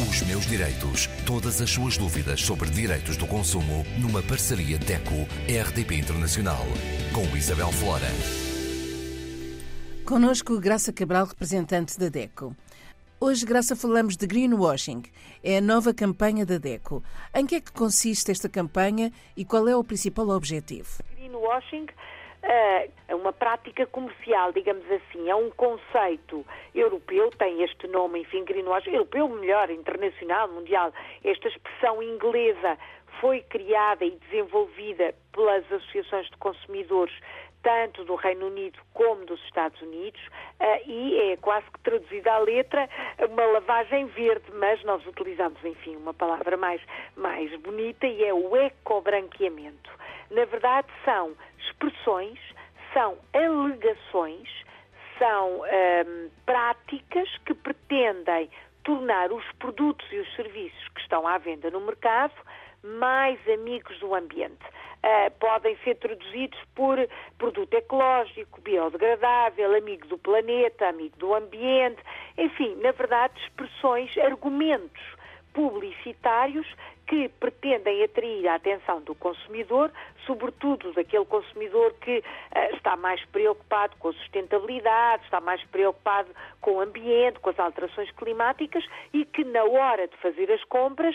Os meus direitos. Todas as suas dúvidas sobre direitos do consumo numa parceria DECO-RDP Internacional. Com Isabel Flora. Conosco Graça Cabral, representante da DECO. Hoje, Graça, falamos de greenwashing. É a nova campanha da DECO. Em que é que consiste esta campanha e qual é o principal objetivo? Greenwashing é uma prática comercial, digamos assim, é um conceito europeu, tem este nome, enfim, greenwashing, europeu, melhor, internacional, mundial. Esta expressão inglesa foi criada e desenvolvida pelas associações de consumidores tanto do Reino Unido como dos Estados Unidos, uh, e é quase que traduzida à letra uma lavagem verde, mas nós utilizamos, enfim, uma palavra mais, mais bonita e é o ecobranqueamento. Na verdade, são expressões, são alegações, são um, ehm, práticas que pretendem tornar os produtos e os serviços que estão à venda no mercado mais amigos do ambiente. Uh, podem ser traduzidos por produto ecológico, biodegradável, amigo do planeta, amigo do ambiente, enfim, na verdade, expressões, argumentos publicitários que pretendem atrair a atenção do consumidor, sobretudo daquele consumidor que uh, está mais preocupado com a sustentabilidade, está mais preocupado com o ambiente, com as alterações climáticas e que na hora de fazer as compras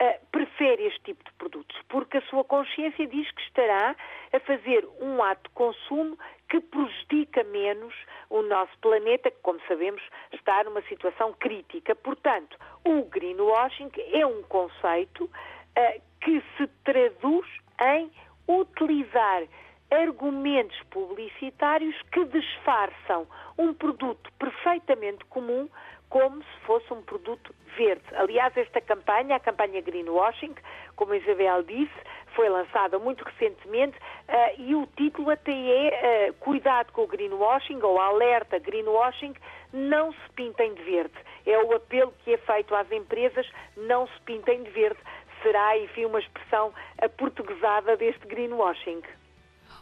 uh, prefere este tipo de produtos, porque a sua consciência diz que estará a fazer um ato de consumo que prejudica menos o nosso planeta, que, como sabemos, está numa situação crítica. Portanto, o greenwashing é um conceito uh, que se traduz em utilizar argumentos publicitários que disfarçam um produto perfeitamente comum como se fosse um produto verde. Aliás, esta campanha, a campanha Greenwashing, como a Isabel disse, foi lançada muito recentemente uh, e o título até é uh, Cuidado com o Greenwashing ou Alerta Greenwashing, não se pintem de verde. É o apelo que é feito às empresas, não se pintem de verde. Será, enfim, uma expressão aportuguesada deste greenwashing.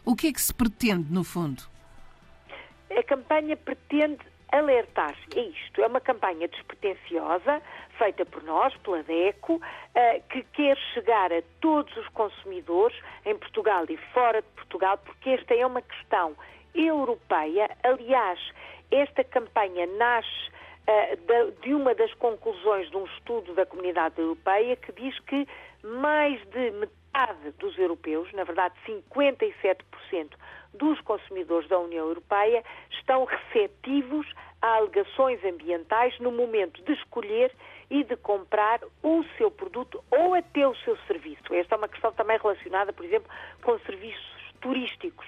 O que é que se pretende, no fundo? A campanha pretende alertar. É isto, é uma campanha despretensiosa, feita por nós, pela DECO, uh, que quer chegar a todos os consumidores, em Portugal e fora de Portugal, porque esta é uma questão europeia. Aliás, esta campanha nasce uh, de uma das conclusões de um estudo da Comunidade Europeia que diz que mais de metade dos europeus, na verdade 57%, dos consumidores da União Europeia estão receptivos a alegações ambientais no momento de escolher e de comprar o seu produto ou até o seu serviço. Esta é uma questão também relacionada, por exemplo, com serviços turísticos.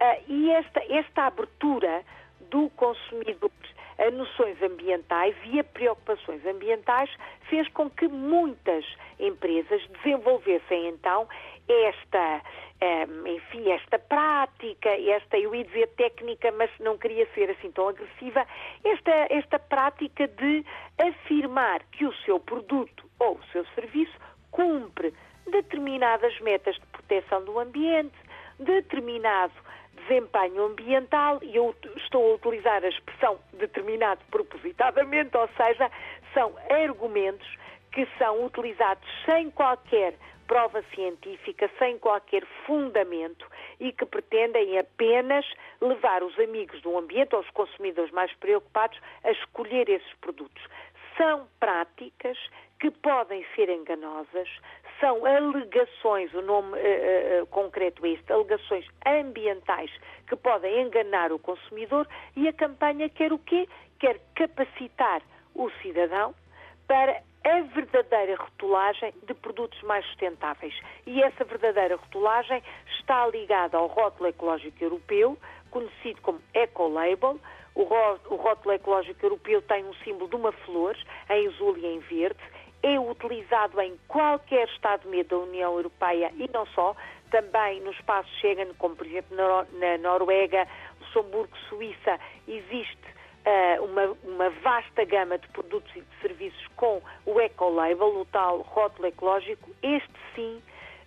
Uh, e esta, esta abertura do consumidor a noções ambientais e a preocupações ambientais fez com que muitas empresas desenvolvessem então esta, um, enfim, esta prática, esta, eu ia dizer técnica, mas não queria ser assim tão agressiva, esta, esta prática de afirmar que o seu produto ou o seu serviço cumpre determinadas metas de proteção do ambiente, determinado desempenho ambiental, e eu estou a utilizar a expressão determinado propositadamente, ou seja, são argumentos que são utilizados sem qualquer prova científica, sem qualquer fundamento e que pretendem apenas levar os amigos do ambiente ou os consumidores mais preocupados a escolher esses produtos. São práticas que podem ser enganosas, são alegações, o nome uh, uh, concreto é este, alegações ambientais que podem enganar o consumidor e a campanha quer o quê? Quer capacitar o cidadão para a verdadeira rotulagem de produtos mais sustentáveis. E essa verdadeira rotulagem está ligada ao rótulo ecológico europeu, conhecido como Ecolabel. O rótulo ecológico europeu tem um símbolo de uma flor, em azul e em verde. É utilizado em qualquer Estado-membro da União Europeia e não só, também no espaço Schengen, como por exemplo na Noruega, Luxemburgo, Suíça, existe uh, uma, uma, vasta gama de produtos e de serviços com o Ecolabel, o tal rótulo ecológico, este sim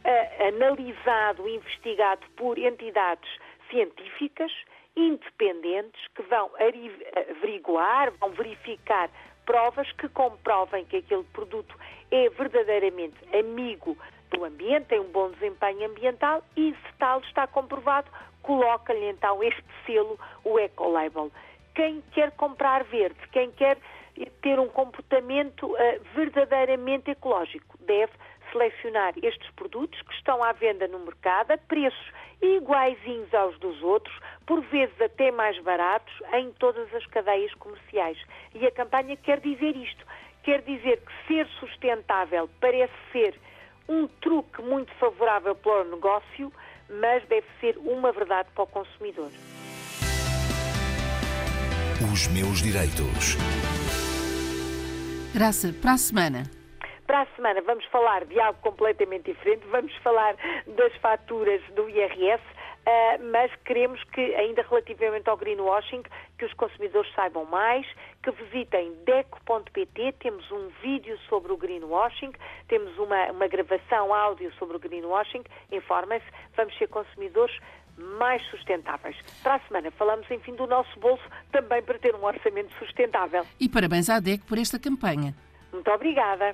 uh, analisado, investigado por entidades científicas independentes que vão averiguar, vão verificar provas que comprovem que aquele produto é verdadeiramente amigo do ambiente, tem um bom desempenho ambiental e, se tal está comprovado, coloca-lhe então este selo, o Ecolabel. Quem quer comprar verde, quem quer ter um comportamento uh, verdadeiramente ecológico, deve selecionar estes produtos que estão à venda no mercado a preços iguaizinhos aos dos outros, por vezes até mais baratos, em todas as cadeias comerciais. E a campanha quer dizer isto. Quer dizer que ser sustentável parece ser um truque muito favorável para o negócio, mas deve ser uma verdade para o consumidor. Os meus direitos. Graça, para a semana. Para a semana vamos falar de algo completamente diferente, vamos falar das faturas do IRS, Uh, mas queremos que, ainda relativamente ao greenwashing, que os consumidores saibam mais, que visitem deco.pt, temos um vídeo sobre o greenwashing, temos uma, uma gravação áudio sobre o greenwashing, informem-se, vamos ser consumidores mais sustentáveis. Para a semana falamos, enfim, do nosso bolso, também para ter um orçamento sustentável. E parabéns à DEC por esta campanha. Muito obrigada.